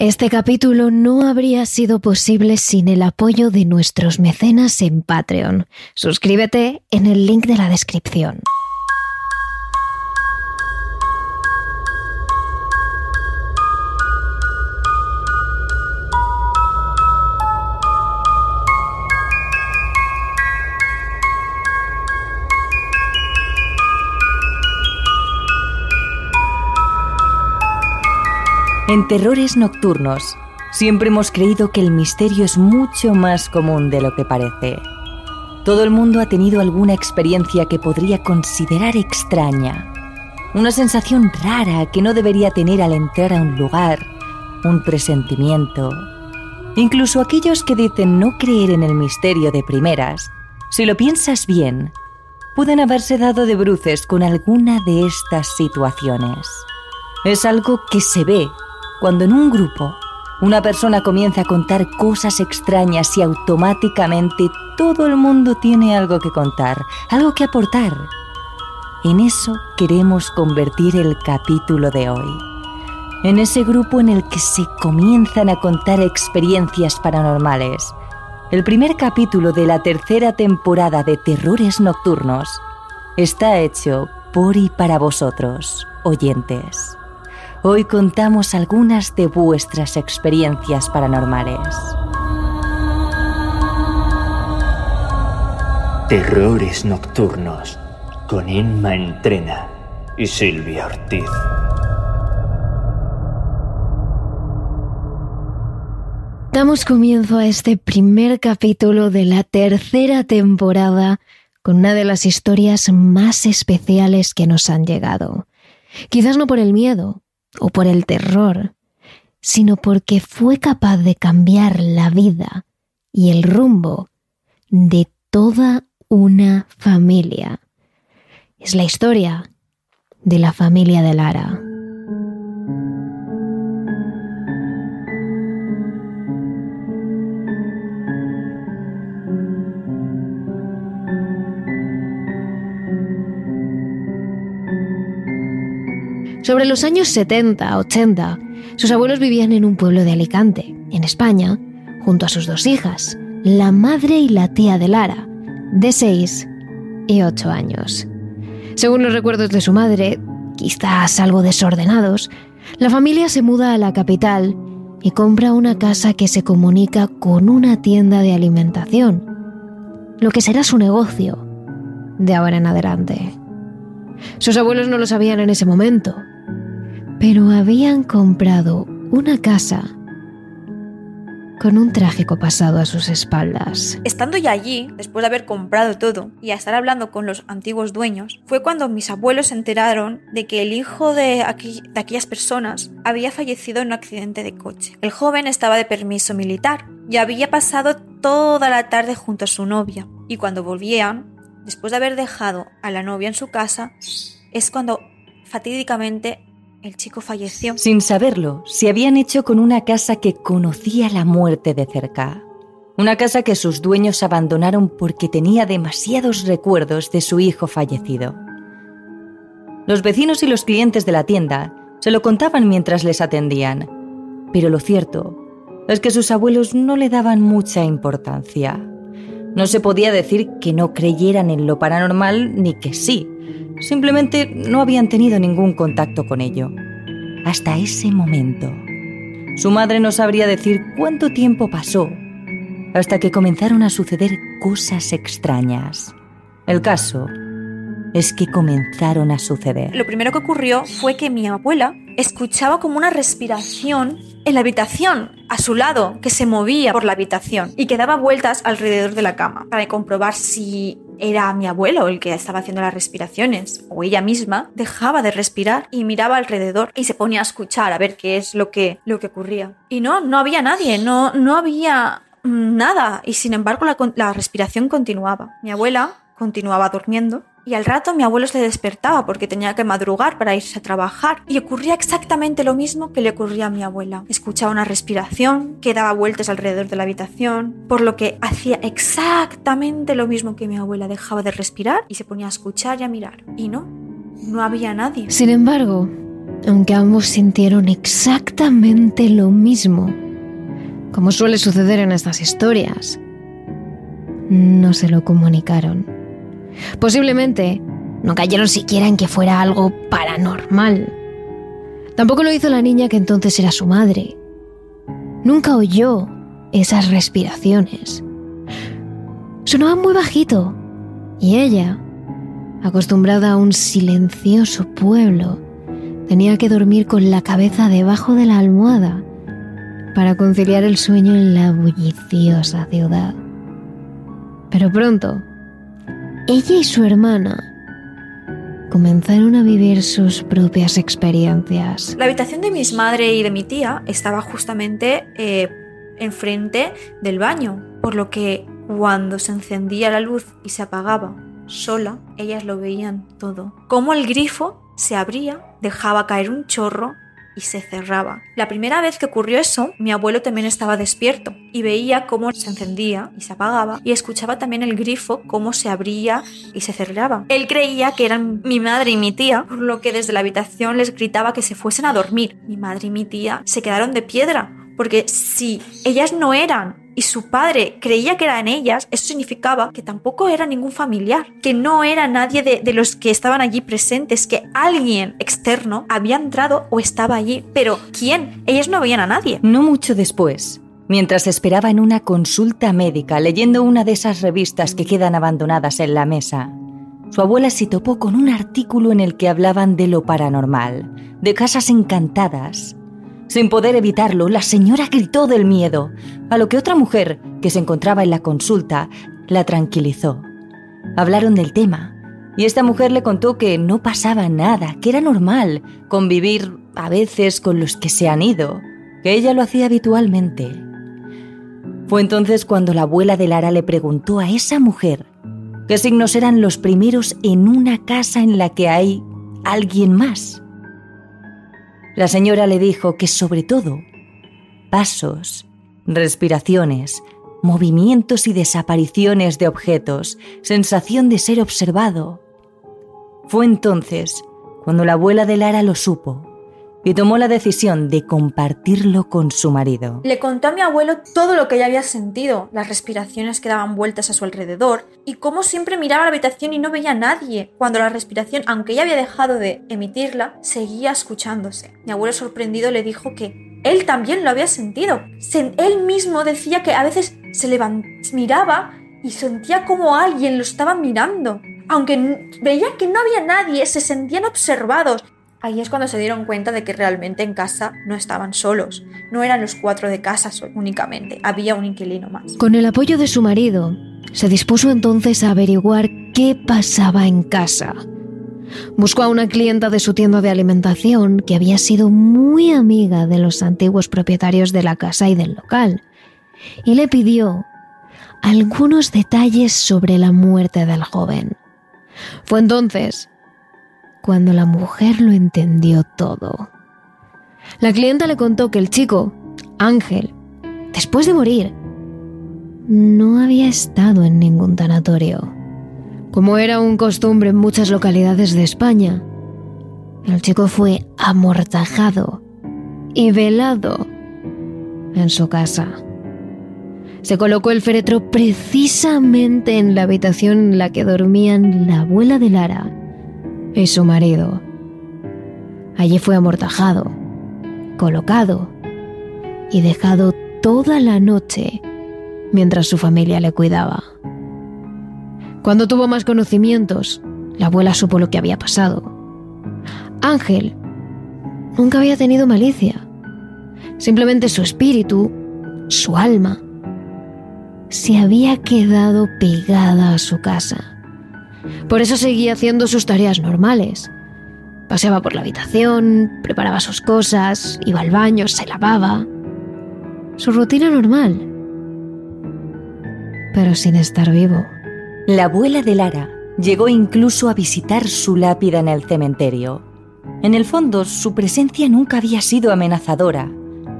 Este capítulo no habría sido posible sin el apoyo de nuestros mecenas en Patreon. Suscríbete en el link de la descripción. En Terrores Nocturnos, siempre hemos creído que el misterio es mucho más común de lo que parece. Todo el mundo ha tenido alguna experiencia que podría considerar extraña. Una sensación rara que no debería tener al entrar a un lugar, un presentimiento. Incluso aquellos que dicen no creer en el misterio de primeras, si lo piensas bien, pueden haberse dado de bruces con alguna de estas situaciones. Es algo que se ve cuando en un grupo una persona comienza a contar cosas extrañas y automáticamente todo el mundo tiene algo que contar, algo que aportar. En eso queremos convertir el capítulo de hoy. En ese grupo en el que se comienzan a contar experiencias paranormales. El primer capítulo de la tercera temporada de Terrores Nocturnos está hecho por y para vosotros, oyentes. Hoy contamos algunas de vuestras experiencias paranormales. Terrores Nocturnos con Inma Entrena y Silvia Ortiz. Damos comienzo a este primer capítulo de la tercera temporada con una de las historias más especiales que nos han llegado. Quizás no por el miedo, o por el terror, sino porque fue capaz de cambiar la vida y el rumbo de toda una familia. Es la historia de la familia de Lara. Sobre los años 70, 80, sus abuelos vivían en un pueblo de Alicante, en España, junto a sus dos hijas, la madre y la tía de Lara, de 6 y 8 años. Según los recuerdos de su madre, quizás algo desordenados, la familia se muda a la capital y compra una casa que se comunica con una tienda de alimentación, lo que será su negocio de ahora en adelante. Sus abuelos no lo sabían en ese momento, pero habían comprado una casa con un trágico pasado a sus espaldas. Estando ya allí, después de haber comprado todo y a estar hablando con los antiguos dueños, fue cuando mis abuelos se enteraron de que el hijo de, de aquellas personas había fallecido en un accidente de coche. El joven estaba de permiso militar y había pasado toda la tarde junto a su novia. Y cuando volvían, después de haber dejado a la novia en su casa, es cuando fatídicamente el chico falleció. Sin saberlo, se habían hecho con una casa que conocía la muerte de cerca. Una casa que sus dueños abandonaron porque tenía demasiados recuerdos de su hijo fallecido. Los vecinos y los clientes de la tienda se lo contaban mientras les atendían, pero lo cierto es que sus abuelos no le daban mucha importancia. No se podía decir que no creyeran en lo paranormal ni que sí, Simplemente no habían tenido ningún contacto con ello. Hasta ese momento. Su madre no sabría decir cuánto tiempo pasó hasta que comenzaron a suceder cosas extrañas. El caso es que comenzaron a suceder. Lo primero que ocurrió fue que mi abuela escuchaba como una respiración en la habitación, a su lado, que se movía por la habitación y que daba vueltas alrededor de la cama para comprobar si era mi abuelo el que estaba haciendo las respiraciones o ella misma dejaba de respirar y miraba alrededor y se ponía a escuchar a ver qué es lo que, lo que ocurría. Y no, no había nadie, no, no había nada y sin embargo la, la respiración continuaba. Mi abuela continuaba durmiendo y al rato mi abuelo se despertaba porque tenía que madrugar para irse a trabajar. Y ocurría exactamente lo mismo que le ocurría a mi abuela. Escuchaba una respiración que daba vueltas alrededor de la habitación, por lo que hacía exactamente lo mismo que mi abuela. Dejaba de respirar y se ponía a escuchar y a mirar. Y no, no había nadie. Sin embargo, aunque ambos sintieron exactamente lo mismo, como suele suceder en estas historias, no se lo comunicaron. Posiblemente no cayeron siquiera en que fuera algo paranormal. Tampoco lo hizo la niña que entonces era su madre. Nunca oyó esas respiraciones. Sonaban muy bajito y ella, acostumbrada a un silencioso pueblo, tenía que dormir con la cabeza debajo de la almohada para conciliar el sueño en la bulliciosa ciudad. Pero pronto, ella y su hermana comenzaron a vivir sus propias experiencias. La habitación de mis madre y de mi tía estaba justamente eh, enfrente del baño, por lo que cuando se encendía la luz y se apagaba sola, ellas lo veían todo. Como el grifo se abría, dejaba caer un chorro y se cerraba. La primera vez que ocurrió eso, mi abuelo también estaba despierto y veía cómo se encendía y se apagaba y escuchaba también el grifo cómo se abría y se cerraba. Él creía que eran mi madre y mi tía, por lo que desde la habitación les gritaba que se fuesen a dormir. Mi madre y mi tía se quedaron de piedra porque si ellas no eran y su padre creía que eran ellas, eso significaba que tampoco era ningún familiar, que no era nadie de, los que estaban allí presentes, que alguien externo había entrado o estaba allí. Pero ¿quién? Ellas no veían a nadie. No mucho después, mientras esperaba en una consulta médica leyendo una de esas revistas que quedan abandonadas en la mesa, su abuela se topó con un artículo en el que hablaban de lo paranormal, de casas encantadas, sin poder evitarlo, la señora gritó del miedo, a lo que otra mujer, que se encontraba en la consulta, la tranquilizó. Hablaron del tema, y esta mujer le contó que no pasaba nada, que era normal convivir a veces con los que se han ido, que ella lo hacía habitualmente. Fue entonces cuando la abuela de Lara le preguntó a esa mujer qué signos eran los primeros en una casa en la que hay alguien más. La señora le dijo que sobre todo, pasos, respiraciones, movimientos y desapariciones de objetos, sensación de ser observado. Fue entonces cuando la abuela de Lara lo supo y tomó la decisión de compartirlo con su marido. Le contó a mi abuelo todo lo que ella había sentido, las respiraciones que daban vueltas a su alrededor y cómo siempre miraba la habitación y no veía a nadie, cuando la respiración, aunque ella había dejado de emitirla, seguía escuchándose. Mi abuelo sorprendido le dijo que él también lo había sentido. él mismo decía que a veces se miraba y sentía como alguien lo estaba mirando. Aunque veía que no había nadie, se sentían observados Ahí es cuando se dieron cuenta de que realmente en casa no estaban solos, no eran los cuatro de casa únicamente, había un inquilino más. Con el apoyo de su marido, se dispuso entonces a averiguar qué pasaba en casa. Buscó a una clienta de su tienda de alimentación que había sido muy amiga de los antiguos propietarios de la casa y del local, y le pidió algunos detalles sobre la muerte del joven. Fue entonces cuando la mujer lo entendió todo. La clienta le contó que el chico, Ángel, después de morir, no había estado en ningún tanatorio. Como era un costumbre en muchas localidades de España, el chico fue amortajado y velado en su casa. Se colocó el féretro precisamente en la habitación en la que dormían la abuela de Lara y su marido. Allí fue amortajado, colocado y dejado toda la noche mientras su familia le cuidaba. Cuando tuvo más conocimientos, la abuela supo lo que había pasado. Ángel nunca había tenido malicia. Simplemente su espíritu, su alma, se había quedado pegada a su casa. Por eso seguía haciendo sus tareas normales. Paseaba por la habitación, preparaba sus cosas, iba al baño, se lavaba. Su rutina normal. Pero sin estar vivo. La abuela de Lara llegó incluso a visitar su lápida en el cementerio. En el fondo, su presencia nunca había sido amenazadora.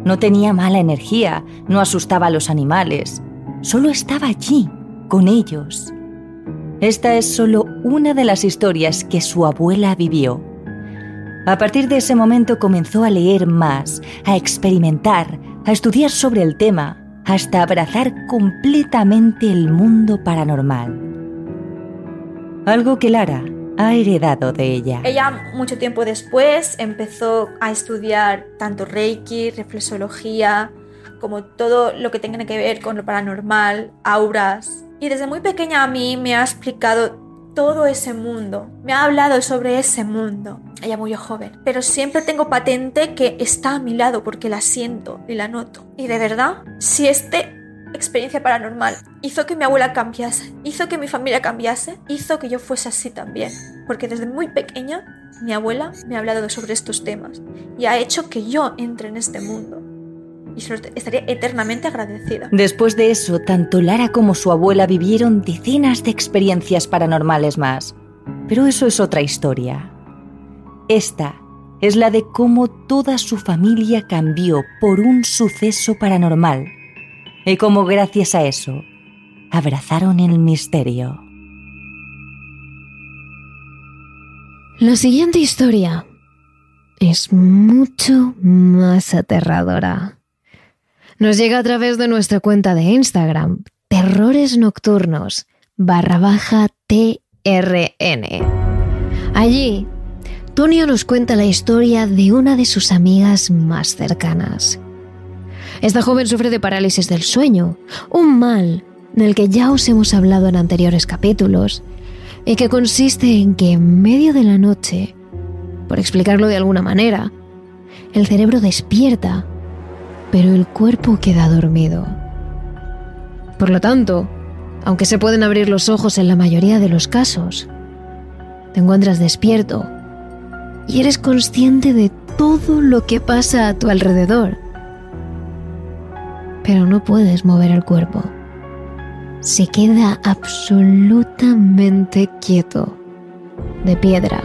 No tenía mala energía, no asustaba a los animales. Solo estaba allí, con ellos, esta es solo una de las historias que su abuela vivió. A partir de ese momento comenzó a leer más, a experimentar, a estudiar sobre el tema, hasta abrazar completamente el mundo paranormal. Algo que Lara ha heredado de ella. Ella mucho tiempo después empezó a estudiar tanto Reiki, reflexología, como todo lo que tenga que ver con lo paranormal, auras. Y desde muy pequeña a mí me ha explicado todo ese mundo, me ha hablado sobre ese mundo. Ella muy joven, pero siempre tengo patente que está a mi lado porque la siento y la noto. Y de verdad, si este experiencia paranormal hizo que mi abuela cambiase, hizo que mi familia cambiase, hizo que yo fuese así también. Porque desde muy pequeña mi abuela me ha hablado sobre estos temas y ha hecho que yo entre en este mundo. Y se lo estaría eternamente agradecida. Después de eso, tanto Lara como su abuela vivieron decenas de experiencias paranormales más. Pero eso es otra historia. Esta es la de cómo toda su familia cambió por un suceso paranormal y cómo gracias a eso abrazaron el misterio. La siguiente historia es mucho más aterradora. Nos llega a través de nuestra cuenta de Instagram, Terrores Nocturnos, barra baja TRN. Allí, Tonio nos cuenta la historia de una de sus amigas más cercanas. Esta joven sufre de parálisis del sueño, un mal del que ya os hemos hablado en anteriores capítulos, y que consiste en que en medio de la noche, por explicarlo de alguna manera, el cerebro despierta, pero el cuerpo queda dormido. Por lo tanto, aunque se pueden abrir los ojos en la mayoría de los casos, te encuentras despierto y eres consciente de todo lo que pasa a tu alrededor pero no puedes mover el cuerpo. Se queda absolutamente quieto, de piedra.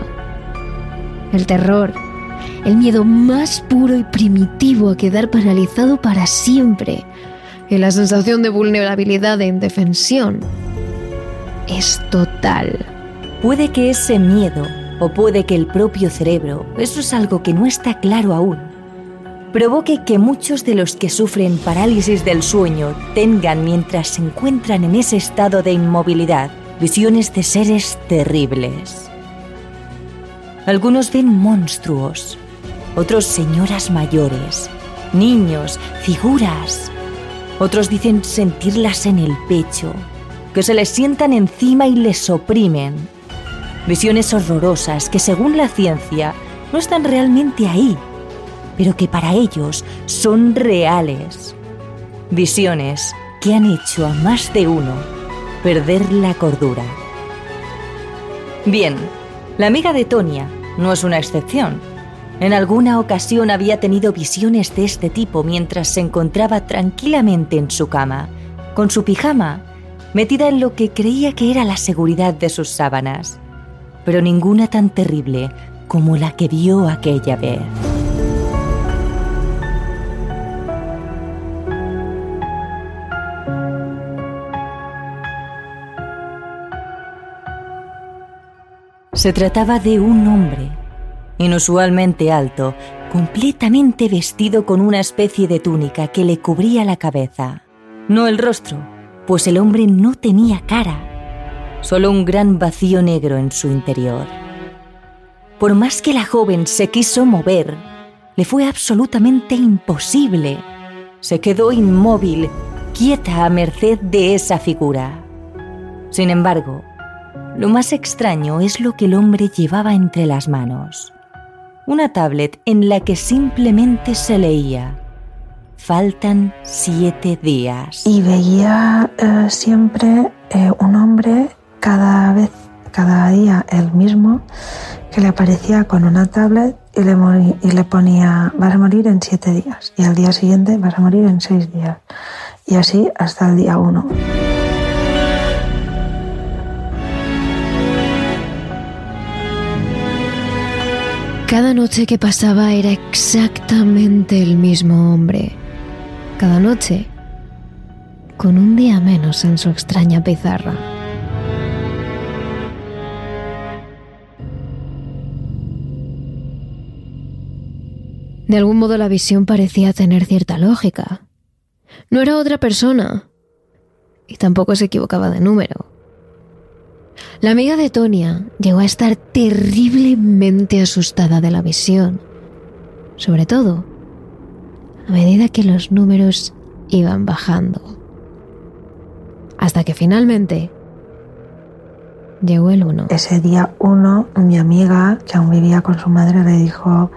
El terror, el miedo más puro y primitivo a quedar paralizado para siempre y la sensación de vulnerabilidad e indefensión es total. Puede que ese miedo o puede que el propio cerebro, eso es algo que no está claro aún, provoque que muchos de los que sufren parálisis del sueño tengan mientras se encuentran en ese estado de inmovilidad visiones de seres terribles. Algunos ven monstruos, otros señoras mayores, niños, figuras. Otros dicen sentirlas en el pecho, que se les sientan encima y les oprimen. Visiones horrorosas que según la ciencia no están realmente ahí, pero que para ellos son reales. Visiones que han hecho a más de uno perder la cordura. Bien, la amiga de Tonia no es una excepción. En alguna ocasión había tenido visiones de este tipo mientras se encontraba tranquilamente en su cama, con su pijama, metida en lo que creía que era la seguridad de sus sábanas, pero ninguna tan terrible como la que vio aquella vez. Se trataba de un hombre, inusualmente alto, completamente vestido con una especie de túnica que le cubría la cabeza. No el rostro, pues el hombre no tenía cara, solo un gran vacío negro en su interior. Por más que la joven se quiso mover, le fue absolutamente imposible. Se quedó inmóvil, quieta a merced de esa figura. Sin embargo, lo más extraño es lo que el hombre llevaba entre las manos. Una tablet en la que simplemente se leía. Faltan siete días. Y veía eh, siempre eh, un hombre cada vez, cada día el mismo, que le aparecía con una tablet y le, y le ponía vas a morir en siete días. Y al día siguiente vas a morir en seis días. Y así hasta el día uno. Cada noche que pasaba era exactamente el mismo hombre. Cada noche con un día menos en su extraña pizarra. De algún modo la visión parecía tener cierta lógica. No era otra persona. Y tampoco se equivocaba de número. La amiga de Tonia llegó a estar terriblemente asustada de la visión. Sobre todo, a medida que los números iban bajando. Hasta que finalmente llegó el uno. Ese día uno, mi amiga, que aún vivía con su madre, le dijo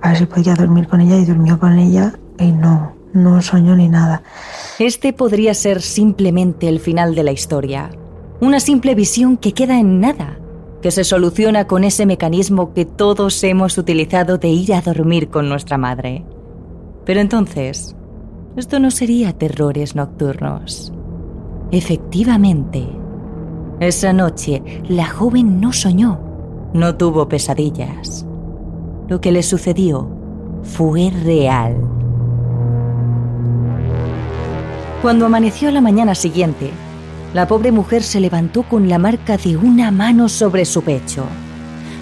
a ver si podía dormir con ella y durmió con ella y no, no soñó ni nada. Este podría ser simplemente el final de la historia. Una simple visión que queda en nada, que se soluciona con ese mecanismo que todos hemos utilizado de ir a dormir con nuestra madre. Pero entonces, esto no sería terrores nocturnos. Efectivamente, esa noche la joven no soñó, no tuvo pesadillas. Lo que le sucedió fue real. Cuando amaneció la mañana siguiente, la pobre mujer se levantó con la marca de una mano sobre su pecho.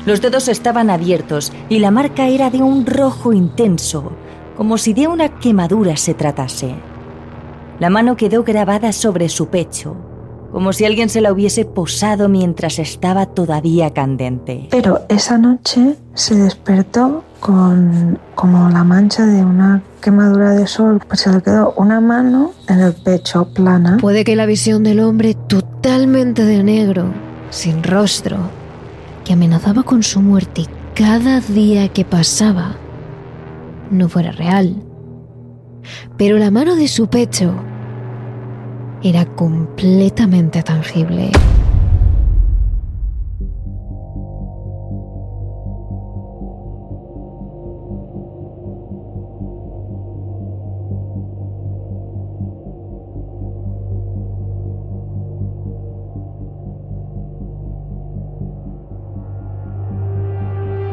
Los dedos estaban abiertos y la marca era de un rojo intenso, como si de una quemadura se tratase. La mano quedó grabada sobre su pecho, como si alguien se la hubiese posado mientras estaba todavía candente. Pero esa noche se despertó con como la mancha de una quemadura de sol, pues se le quedó una mano en el pecho plana. Puede que la visión del hombre totalmente de negro, sin rostro, que amenazaba con su muerte cada día que pasaba, no fuera real. Pero la mano de su pecho era completamente tangible.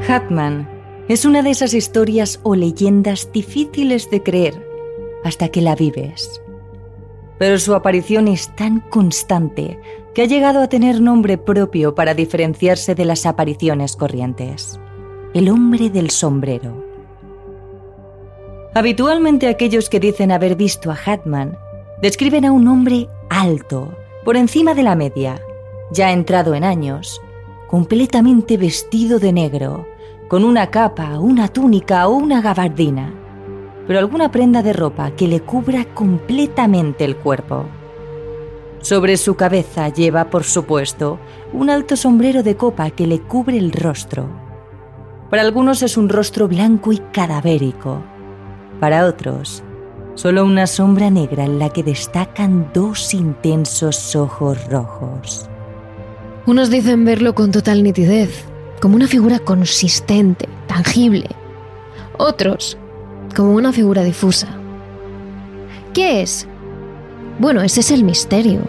Hatman es una de esas historias o leyendas difíciles de creer hasta que la vives. Pero su aparición es tan constante que ha llegado a tener nombre propio para diferenciarse de las apariciones corrientes. El hombre del sombrero. Habitualmente aquellos que dicen haber visto a Hatman describen a un hombre alto, por encima de la media, ya entrado en años, completamente vestido de negro, con una capa, una túnica o una gabardina, pero alguna prenda de ropa que le cubra completamente el cuerpo. Sobre su cabeza lleva, por supuesto, un alto sombrero de copa que le cubre el rostro. Para algunos es un rostro blanco y cadavérico. Para otros, solo una sombra negra en la que destacan dos intensos ojos rojos. Unos dicen verlo con total nitidez, como una figura consistente, tangible. Otros, como una figura difusa. ¿Qué es? Bueno, ese es el misterio.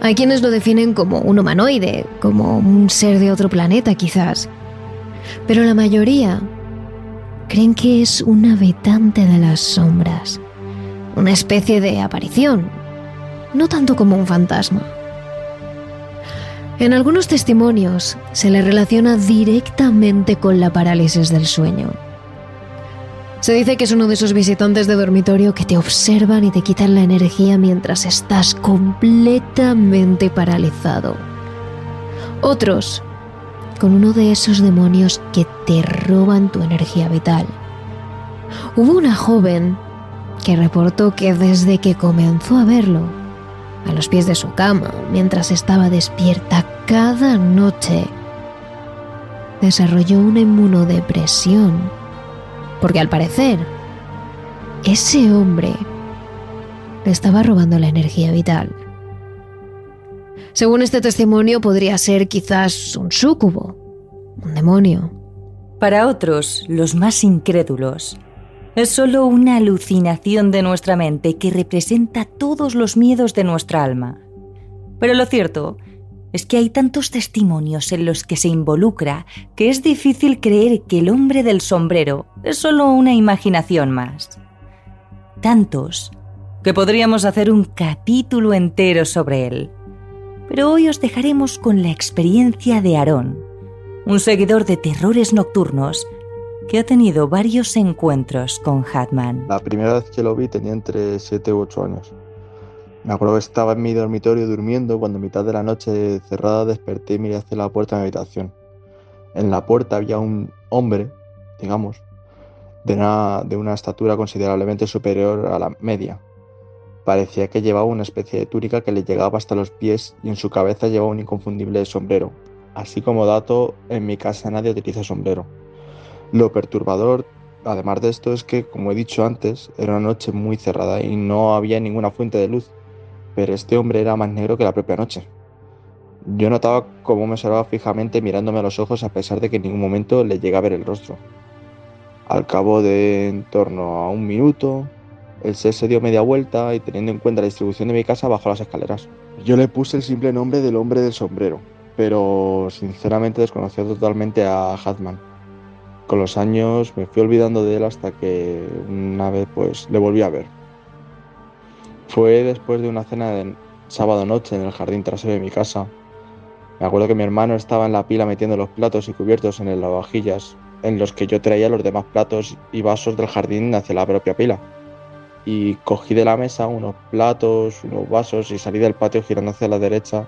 Hay quienes lo definen como un humanoide, como un ser de otro planeta quizás. Pero la mayoría creen que es un habitante de las sombras, una especie de aparición, no tanto como un fantasma. En algunos testimonios se le relaciona directamente con la parálisis del sueño. Se dice que es uno de esos visitantes de dormitorio que te observan y te quitan la energía mientras estás completamente paralizado. Otros, con uno de esos demonios que te roban tu energía vital. Hubo una joven que reportó que desde que comenzó a verlo, a los pies de su cama mientras estaba despierta cada noche. Desarrolló una inmunodepresión, porque al parecer, ese hombre le estaba robando la energía vital. Según este testimonio, podría ser quizás un súcubo, un demonio. Para otros, los más incrédulos, es solo una alucinación de nuestra mente que representa todos los miedos de nuestra alma. Pero lo cierto es que hay tantos testimonios en los que se involucra que es difícil creer que el hombre del sombrero es solo una imaginación más. Tantos que podríamos hacer un capítulo entero sobre él. Pero hoy os dejaremos con la experiencia de Aarón, un seguidor de terrores nocturnos que ha tenido varios encuentros con Hatman. La primera vez que lo vi tenía entre 7 u 8 años. Me acuerdo que estaba en mi dormitorio durmiendo cuando a mitad de la noche cerrada desperté y miré hacia la puerta de mi habitación. En la puerta había un hombre, digamos, de una, de una estatura considerablemente superior a la media. Parecía que llevaba una especie de túnica que le llegaba hasta los pies y en su cabeza llevaba un inconfundible sombrero. Así como dato, en mi casa nadie utiliza sombrero. Lo perturbador, además de esto, es que, como he dicho antes, era una noche muy cerrada y no había ninguna fuente de luz, pero este hombre era más negro que la propia noche. Yo notaba cómo me observaba fijamente mirándome a los ojos a pesar de que en ningún momento le llega a ver el rostro. Al cabo de en torno a un minuto, el ser se dio media vuelta y teniendo en cuenta la distribución de mi casa bajó las escaleras. Yo le puse el simple nombre del hombre del sombrero, pero sinceramente desconocía totalmente a Hatman. Con los años me fui olvidando de él hasta que una vez pues le volví a ver. Fue después de una cena de sábado noche en el jardín trasero de mi casa. Me acuerdo que mi hermano estaba en la pila metiendo los platos y cubiertos en el lavavajillas, en los que yo traía los demás platos y vasos del jardín hacia la propia pila. Y cogí de la mesa unos platos, unos vasos y salí del patio girando hacia la derecha,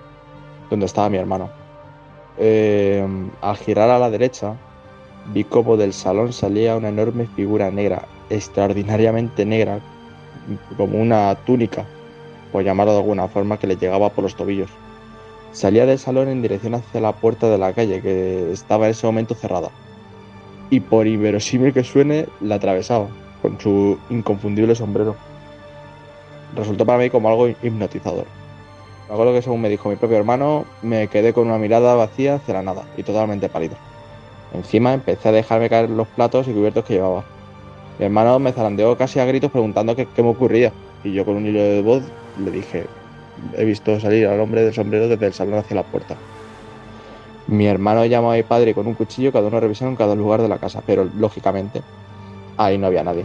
donde estaba mi hermano. Eh, al girar a la derecha, vi como del salón salía una enorme figura negra, extraordinariamente negra, como una túnica, por llamarlo de alguna forma, que le llegaba por los tobillos. Salía del salón en dirección hacia la puerta de la calle, que estaba en ese momento cerrada. Y por inverosímil que suene, la atravesaba, con su inconfundible sombrero. Resultó para mí como algo hipnotizador. Me acuerdo que según me dijo mi propio hermano, me quedé con una mirada vacía hacia la nada y totalmente pálido. Encima empecé a dejarme caer los platos y cubiertos que llevaba. Mi hermano me zarandeó casi a gritos preguntando qué, me ocurría. Y yo con un hilo de voz le dije, he visto salir al hombre del sombrero desde el salón hacia la puerta. Mi hermano llamó a mi padre con un cuchillo, cada uno revisaron cada lugar de la casa, pero lógicamente ahí no había nadie.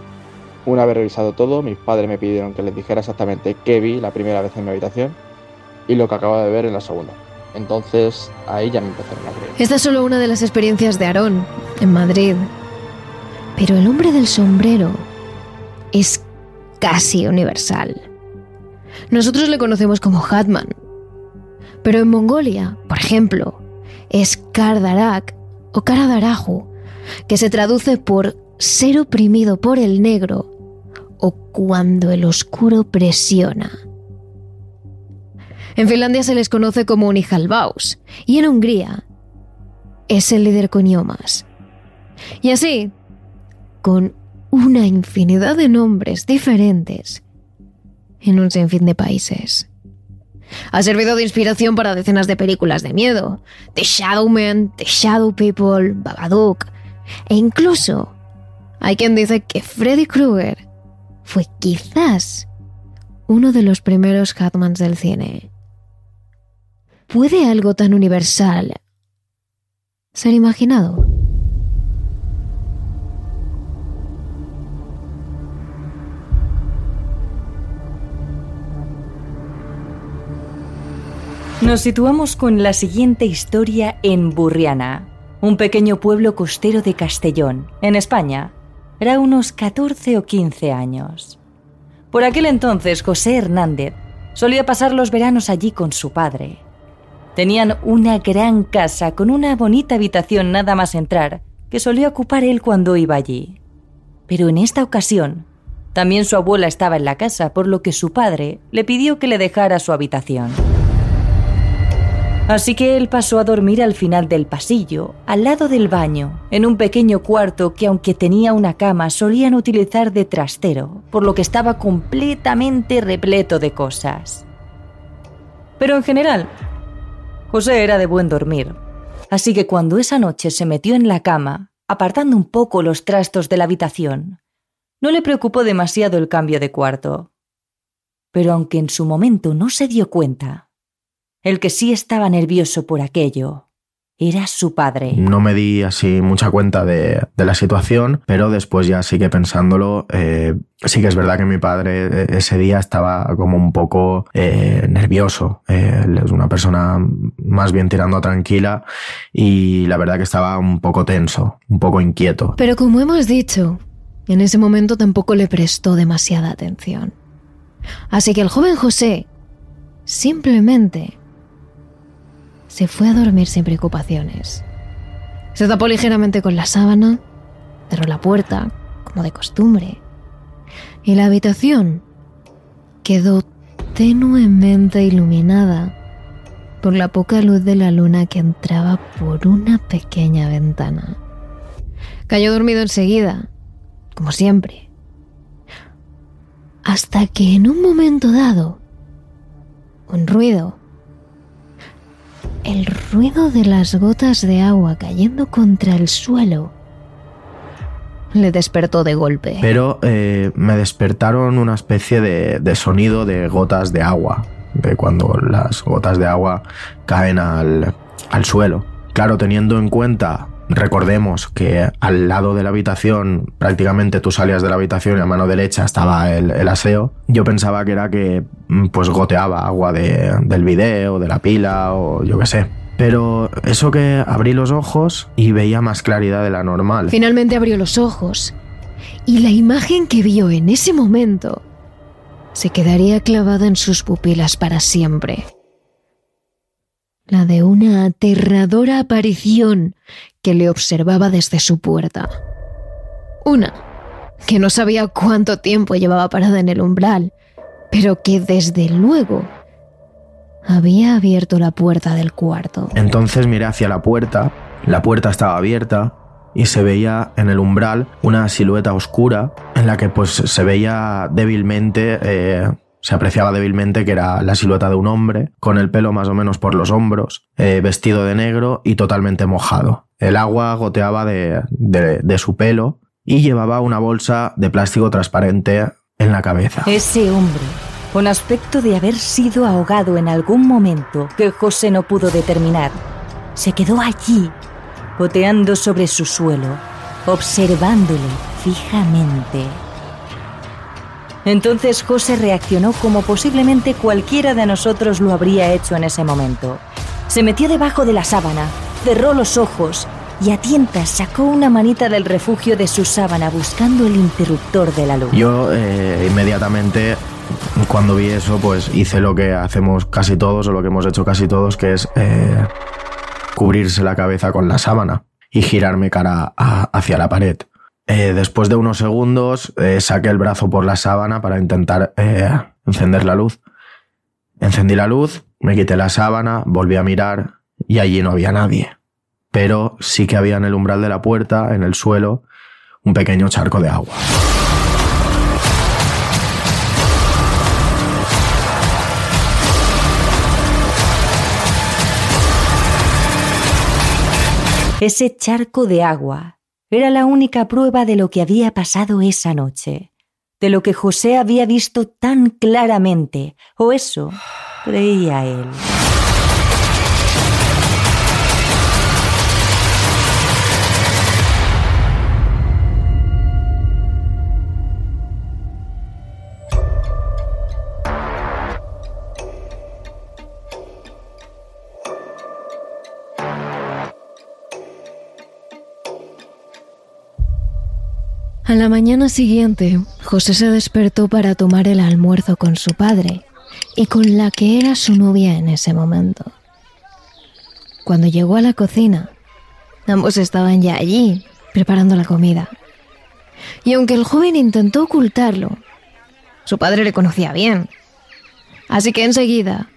Una vez revisado todo, mis padres me pidieron que les dijera exactamente qué vi la primera vez en mi habitación y lo que acabo de ver en la segunda. Entonces ahí ya me empezaron a creer. Esta es solo una de las experiencias de Aarón, en Madrid. Pero el hombre del sombrero es casi universal. Nosotros le conocemos como Hatman. Pero en Mongolia, por ejemplo, es Kardarak o Karadarahu, que se traduce por ser oprimido por el negro o cuando el oscuro presiona. En Finlandia se les conoce como Unijalbaus y en Hungría es el líder con iomas. Y así, con una infinidad de nombres diferentes en un sinfín de países. Ha servido de inspiración para decenas de películas de miedo, The Shadowman, The Shadow People, Babadook, e incluso hay quien dice que Freddy Krueger fue quizás uno de los primeros Hatmans del cine. ¿Puede algo tan universal ser imaginado? Nos situamos con la siguiente historia en Burriana, un pequeño pueblo costero de Castellón, en España. Era unos 14 o 15 años. Por aquel entonces, José Hernández solía pasar los veranos allí con su padre. Tenían una gran casa con una bonita habitación nada más entrar, que solía ocupar él cuando iba allí. Pero en esta ocasión, también su abuela estaba en la casa, por lo que su padre le pidió que le dejara su habitación. Así que él pasó a dormir al final del pasillo, al lado del baño, en un pequeño cuarto que aunque tenía una cama solían utilizar de trastero, por lo que estaba completamente repleto de cosas. Pero en general, José era de buen dormir, así que cuando esa noche se metió en la cama, apartando un poco los trastos de la habitación, no le preocupó demasiado el cambio de cuarto. Pero aunque en su momento no se dio cuenta, el que sí estaba nervioso por aquello era su padre. No me di así mucha cuenta de, la situación, pero después ya sí que pensándolo, eh, sí que es verdad que mi padre eh, ese día estaba como un poco eh, nervioso. es una persona más bien tirando tranquila y la verdad que estaba un poco tenso, un poco inquieto. Pero como hemos dicho, en ese momento tampoco le prestó demasiada atención. Así que el joven José simplemente se fue a dormir sin preocupaciones. Se tapó ligeramente con la sábana, cerró la puerta, como de costumbre, y la habitación quedó tenuemente iluminada por la poca luz de la luna que entraba por una pequeña ventana. Cayó dormido enseguida, como siempre, hasta que en un momento dado, un ruido el ruido de las gotas de agua cayendo contra el suelo le despertó de golpe. Pero eh, me despertaron una especie de, sonido de gotas de agua, de cuando las gotas de agua caen al, suelo. Claro, teniendo en cuenta Recordemos que al lado de la habitación, prácticamente tú salías de la habitación y a mano derecha estaba el, aseo. Yo pensaba que era que mm, pues goteaba agua del video, de la pila o yo qué sé. Pero eso que abrí los ojos y veía más claridad de la normal. Finalmente abrió los ojos y la imagen que vio en ese momento se quedaría clavada en sus pupilas para siempre. La de una aterradora aparición que le observaba desde su puerta. Una que no sabía cuánto tiempo llevaba parada en el umbral, pero que desde luego había abierto la puerta del cuarto. Entonces miré hacia la puerta, la puerta estaba abierta y se veía en el umbral una silueta oscura en la que pues se veía débilmente, eh, se apreciaba débilmente que era la silueta de un hombre, con el pelo más o menos por los hombros, eh, vestido de negro y totalmente mojado. El agua goteaba de, de su pelo y llevaba una bolsa de plástico transparente en la cabeza. Ese hombre con aspecto de haber sido ahogado en algún momento que José no pudo determinar. Se quedó allí, goteando sobre su suelo, observándole fijamente. Entonces José reaccionó como posiblemente cualquiera de nosotros lo habría hecho en ese momento. Se metió debajo de la sábana, cerró los ojos y a tientas sacó una manita del refugio de su sábana buscando el interruptor de la luz. Yo eh, inmediatamente cuando vi eso, pues hice lo que hacemos casi todos o lo que hemos hecho casi todos, que es eh, cubrirse la cabeza con la sábana y girarme cara hacia la pared. Eh, después de unos segundos eh, saqué el brazo por la sábana para intentar encender la luz. Encendí la luz, me quité la sábana, volví a mirar y allí no había nadie. Pero sí que había en el umbral de la puerta, en el suelo, un pequeño charco de agua. Ese charco de agua era la única prueba de lo que había pasado esa noche, de lo que José había visto tan claramente, o eso creía él. A la mañana siguiente, José se despertó para tomar el almuerzo con su padre y con la que era su novia en ese momento. Cuando llegó a la cocina, ambos estaban ya allí, preparando la comida. Y aunque el joven intentó ocultarlo, su padre le conocía bien. Así que enseguida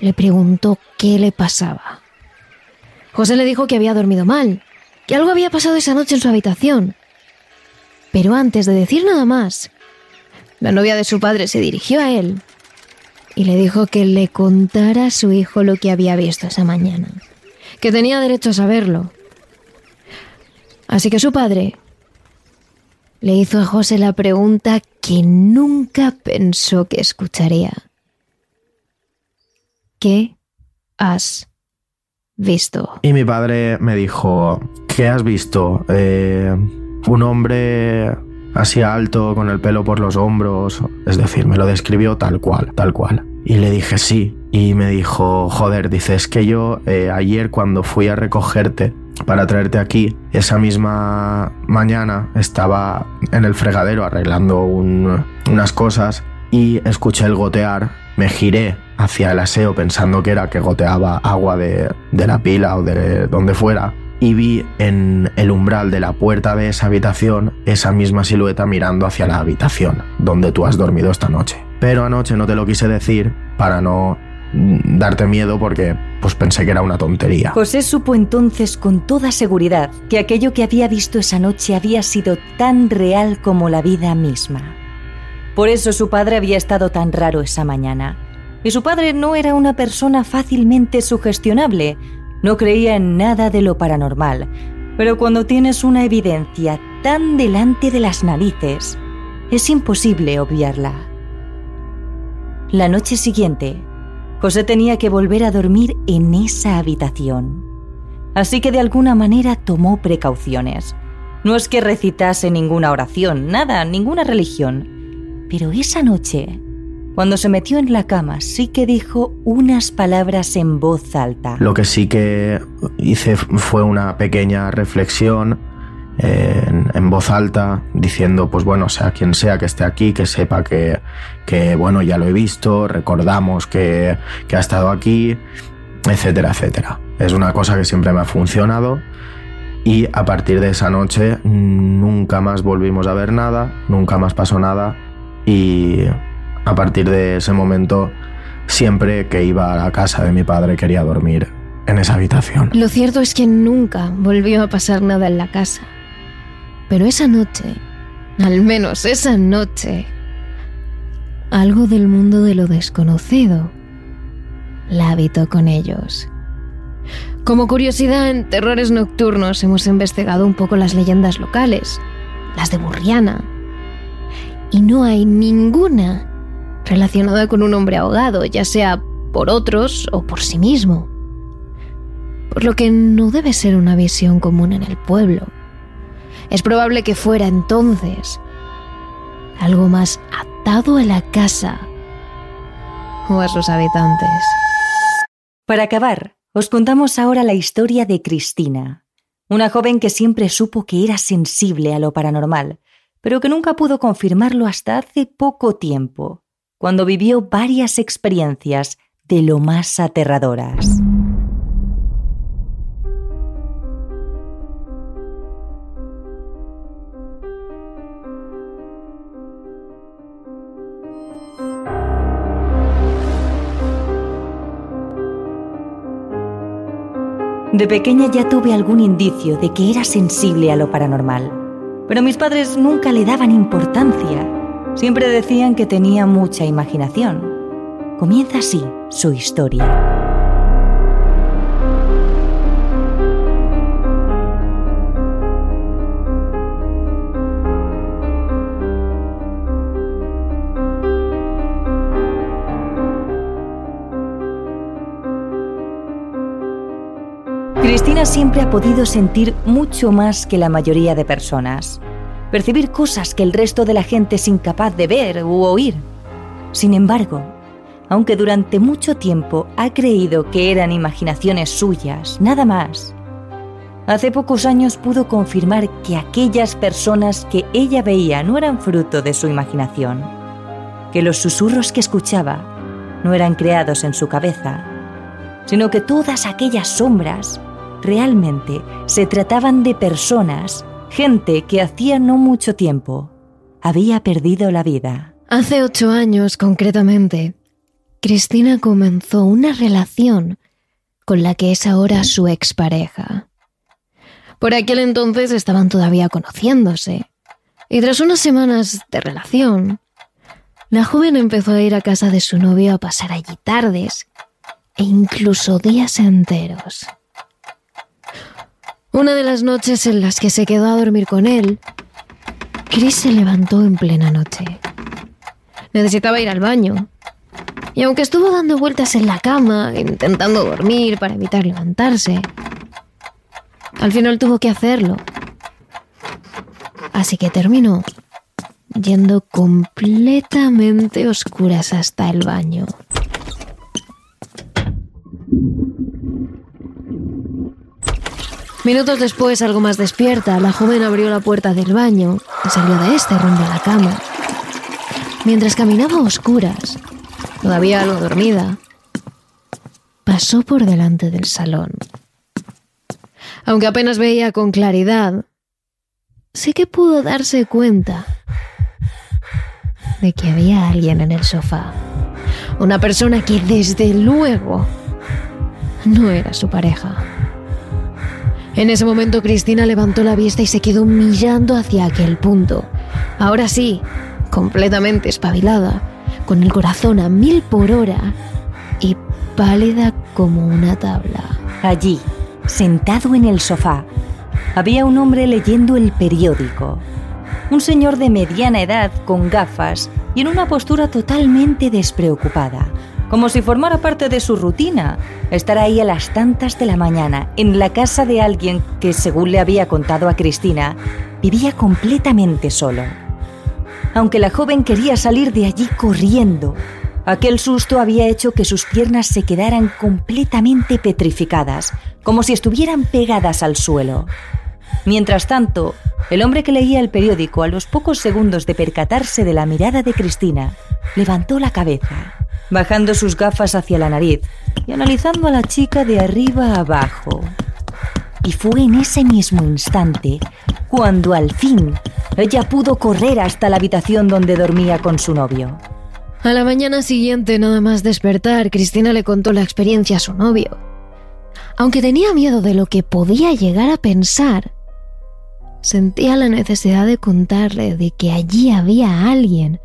le preguntó qué le pasaba. José le dijo que había dormido mal, que algo había pasado esa noche en su habitación pero antes de decir nada más, la novia de su padre se dirigió a él y le dijo que le contara a su hijo lo que había visto esa mañana, que tenía derecho a saberlo. Así que su padre le hizo a José la pregunta que nunca pensó que escucharía. ¿Qué has visto? Y mi padre me dijo, ¿qué has visto? Eh, un hombre así alto, con el pelo por los hombros. Es decir, me lo describió tal cual, tal cual. Y le dije sí. Y me dijo, joder, dices que yo eh, ayer cuando fui a recogerte para traerte aquí, esa misma mañana estaba en el fregadero arreglando unas cosas y escuché el gotear, me giré hacia el aseo pensando que era que goteaba agua de, de la pila o de donde fuera y vi en el umbral de la puerta de esa habitación esa misma silueta mirando hacia la habitación donde tú has dormido esta noche. Pero anoche no te lo quise decir para no mm, darte miedo porque pues pensé que era una tontería. José supo entonces con toda seguridad que aquello que había visto esa noche había sido tan real como la vida misma. Por eso su padre había estado tan raro esa mañana. Y su padre no era una persona fácilmente sugestionable, no creía en nada de lo paranormal, pero cuando tienes una evidencia tan delante de las narices, es imposible obviarla. La noche siguiente, José tenía que volver a dormir en esa habitación. Así que de alguna manera tomó precauciones. No es que recitase ninguna oración, nada, ninguna religión. Pero esa noche cuando se metió en la cama, sí que dijo unas palabras en voz alta. Lo que sí que hice fue una pequeña reflexión eh, en, voz alta, diciendo, pues bueno, sea quien sea que esté aquí, que sepa que, que bueno, ya lo he visto, recordamos que, que ha estado aquí, etcétera, etcétera. Es una cosa que siempre me ha funcionado y a partir de esa noche nunca más volvimos a ver nada, nunca más pasó nada y a partir de ese momento, siempre que iba a la casa de mi padre quería dormir en esa habitación. Lo cierto es que nunca volvió a pasar nada en la casa. Pero esa noche, al menos esa noche, algo del mundo de lo desconocido la habitó con ellos. Como curiosidad, en Terrores Nocturnos hemos investigado un poco las leyendas locales, las de Burriana, y no hay ninguna relacionada con un hombre ahogado, ya sea por otros o por sí mismo. Por lo que no debe ser una visión común en el pueblo. Es probable que fuera entonces algo más atado a la casa o a sus habitantes. Para acabar, os contamos ahora la historia de Cristina, una joven que siempre supo que era sensible a lo paranormal, pero que nunca pudo confirmarlo hasta hace poco tiempo cuando vivió varias experiencias de lo más aterradoras. De pequeña ya tuve algún indicio de que era sensible a lo paranormal, pero mis padres nunca le daban importancia Siempre decían que tenía mucha imaginación. Comienza así su historia. Cristina siempre ha podido sentir mucho más que la mayoría de personas percibir cosas que el resto de la gente es incapaz de ver u oír. Sin embargo, aunque durante mucho tiempo ha creído que eran imaginaciones suyas, nada más, hace pocos años pudo confirmar que aquellas personas que ella veía no eran fruto de su imaginación, que los susurros que escuchaba no eran creados en su cabeza, sino que todas aquellas sombras realmente se trataban de personas gente que hacía no mucho tiempo había perdido la vida. Hace ocho años, concretamente, Cristina comenzó una relación con la que es ahora su expareja. Por aquel entonces estaban todavía conociéndose, y tras unas semanas de relación, la joven empezó a ir a casa de su novio a pasar allí tardes e incluso días enteros. Una de las noches en las que se quedó a dormir con él, Chris se levantó en plena noche. Necesitaba ir al baño. Y aunque estuvo dando vueltas en la cama, intentando dormir para evitar levantarse, al final tuvo que hacerlo. Así que terminó yendo completamente oscuras hasta el baño. Minutos después, algo más despierta, la joven abrió la puerta del baño y salió de este rumbo a la cama. Mientras caminaba a oscuras, todavía algo dormida, pasó por delante del salón. Aunque apenas veía con claridad, sí que pudo darse cuenta de que había alguien en el sofá. Una persona que desde luego no era su pareja. En ese momento Cristina levantó la vista y se quedó mirando hacia aquel punto. Ahora sí, completamente espabilada, con el corazón a mil por hora y pálida como una tabla. Allí, sentado en el sofá, había un hombre leyendo el periódico. Un señor de mediana edad con gafas y en una postura totalmente despreocupada como si formara parte de su rutina, estar ahí a las tantas de la mañana en la casa de alguien que, según le había contado a Cristina, vivía completamente solo. Aunque la joven quería salir de allí corriendo, aquel susto había hecho que sus piernas se quedaran completamente petrificadas, como si estuvieran pegadas al suelo. Mientras tanto, el hombre que leía el periódico a los pocos segundos de percatarse de la mirada de Cristina, levantó la cabeza bajando sus gafas hacia la nariz y analizando a la chica de arriba a abajo. Y fue en ese mismo instante cuando al fin ella pudo correr hasta la habitación donde dormía con su novio. A la mañana siguiente, nada más despertar, Cristina le contó la experiencia a su novio. Aunque tenía miedo de lo que podía llegar a pensar, sentía la necesidad de contarle de que allí había alguien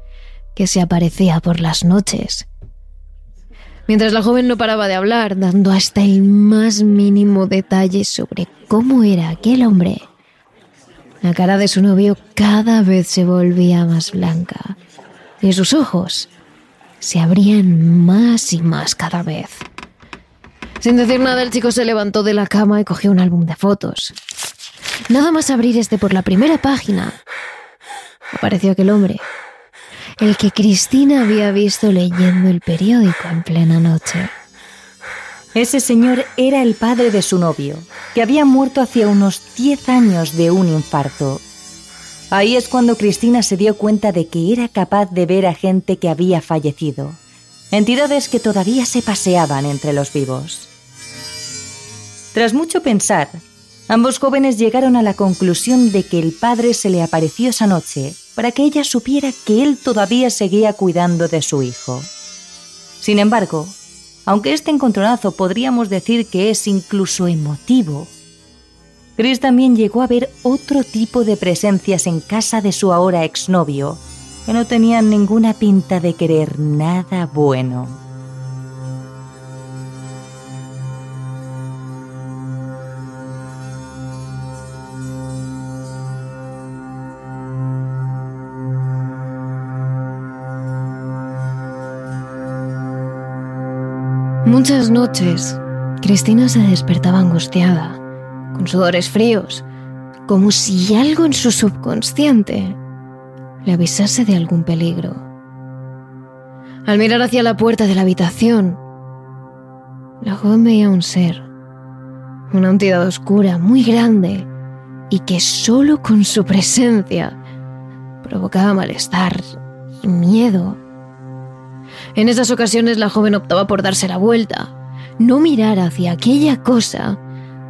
que se aparecía por las noches mientras la joven no paraba de hablar, dando hasta el más mínimo detalle sobre cómo era aquel hombre. La cara de su novio cada vez se volvía más blanca y sus ojos se abrían más y más cada vez. Sin decir nada, el chico se levantó de la cama y cogió un álbum de fotos. Nada más abrir este por la primera página, apareció aquel hombre, el que Cristina había visto leyendo el periódico en plena noche. Ese señor era el padre de su novio, que había muerto hacía unos 10 años de un infarto. Ahí es cuando Cristina se dio cuenta de que era capaz de ver a gente que había fallecido, entidades que todavía se paseaban entre los vivos. Tras mucho pensar, ambos jóvenes llegaron a la conclusión de que el padre se le apareció esa noche para que ella supiera que él todavía seguía cuidando de su hijo. Sin embargo, aunque este encontronazo podríamos decir que es incluso emotivo, Chris también llegó a ver otro tipo de presencias en casa de su ahora exnovio, que no tenían ninguna pinta de querer nada bueno. Muchas noches, Cristina se despertaba angustiada, con sudores fríos, como si algo en su subconsciente le avisase de algún peligro. Al mirar hacia la puerta de la habitación, la joven veía un ser, una entidad oscura muy grande y que solo con su presencia provocaba malestar y miedo en esas ocasiones la joven optaba por darse la vuelta, no mirar hacia aquella cosa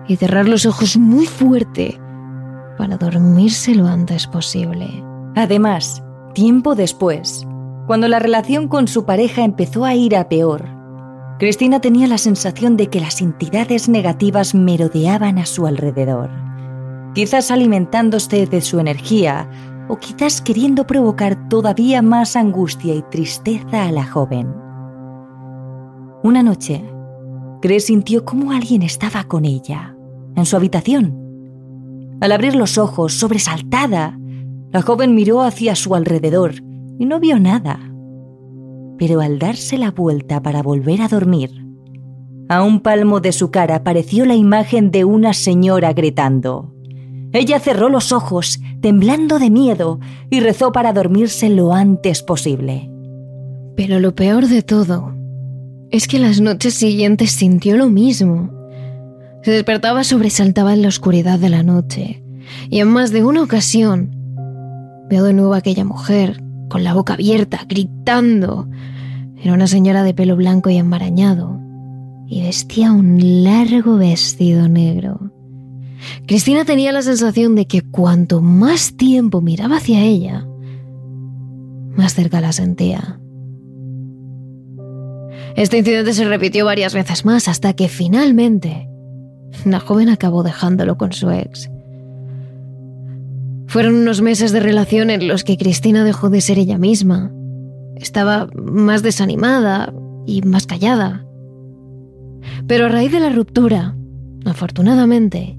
y cerrar los ojos muy fuerte para dormirse lo antes posible. Además, tiempo después, cuando la relación con su pareja empezó a ir a peor, Cristina tenía la sensación de que las entidades negativas merodeaban a su alrededor, quizás alimentándose de su energía o quizás queriendo provocar todavía más angustia y tristeza a la joven. Una noche, Grace sintió como alguien estaba con ella, en su habitación. Al abrir los ojos, sobresaltada, la joven miró hacia su alrededor y no vio nada. pero al darse la vuelta para volver a dormir, a un palmo de su cara apareció la imagen de una señora gritando. Ella cerró los ojos, temblando de miedo, y rezó para dormirse lo antes posible. Pero lo peor de todo es que las noches siguientes sintió lo mismo. Se despertaba sobresaltaba en la oscuridad de la noche, y en más de una ocasión veo de nuevo a aquella mujer con la boca abierta, gritando. Era una señora de pelo blanco y enmarañado, y vestía un largo vestido negro. Cristina tenía la sensación de que cuanto más tiempo miraba hacia ella, más cerca la sentía. Este incidente se repitió varias veces más hasta que finalmente la joven acabó dejándolo con su ex. Fueron unos meses de relación en los que Cristina dejó de ser ella misma. Estaba más desanimada y más callada. Pero a raíz de la ruptura, afortunadamente,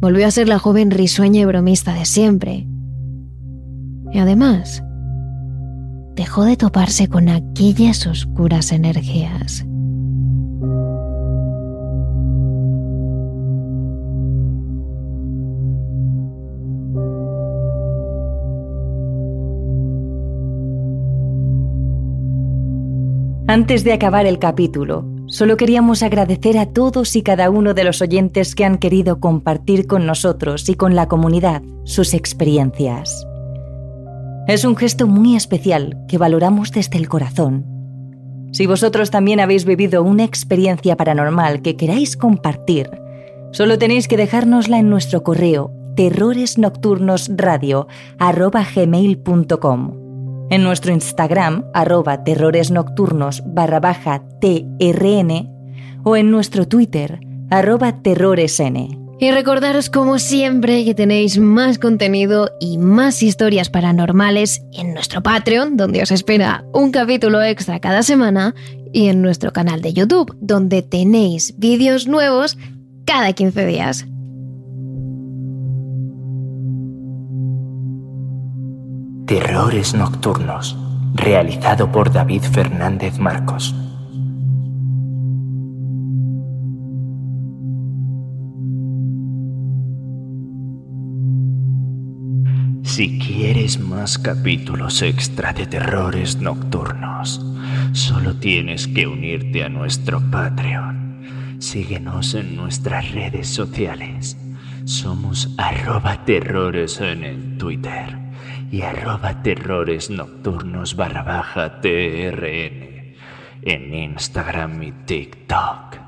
volvió a ser la joven risueña y bromista de siempre. Y además, dejó de toparse con aquellas oscuras energías. Antes de acabar el capítulo, Solo queríamos agradecer a todos y cada uno de los oyentes que han querido compartir con nosotros y con la comunidad sus experiencias. Es un gesto muy especial que valoramos desde el corazón. Si vosotros también habéis vivido una experiencia paranormal que queráis compartir, solo tenéis que dejárnosla en nuestro correo terroresnocturnos.radio@gmail.com en nuestro Instagram, arroba terroresnocturnos barra baja TRN, o en nuestro Twitter, arroba terroresn. Y recordaros como siempre que tenéis más contenido y más historias paranormales en nuestro Patreon, donde os espera un capítulo extra cada semana, y en nuestro canal de YouTube, donde tenéis vídeos nuevos cada 15 días. Terrores Nocturnos, realizado por David Fernández Marcos. Si quieres más capítulos extra de Terrores Nocturnos, solo tienes que unirte a nuestro Patreon. Síguenos en nuestras redes sociales. Somos arroba terrores en el Twitter y arroba terrores nocturnos barra baja TRN en Instagram y TikTok.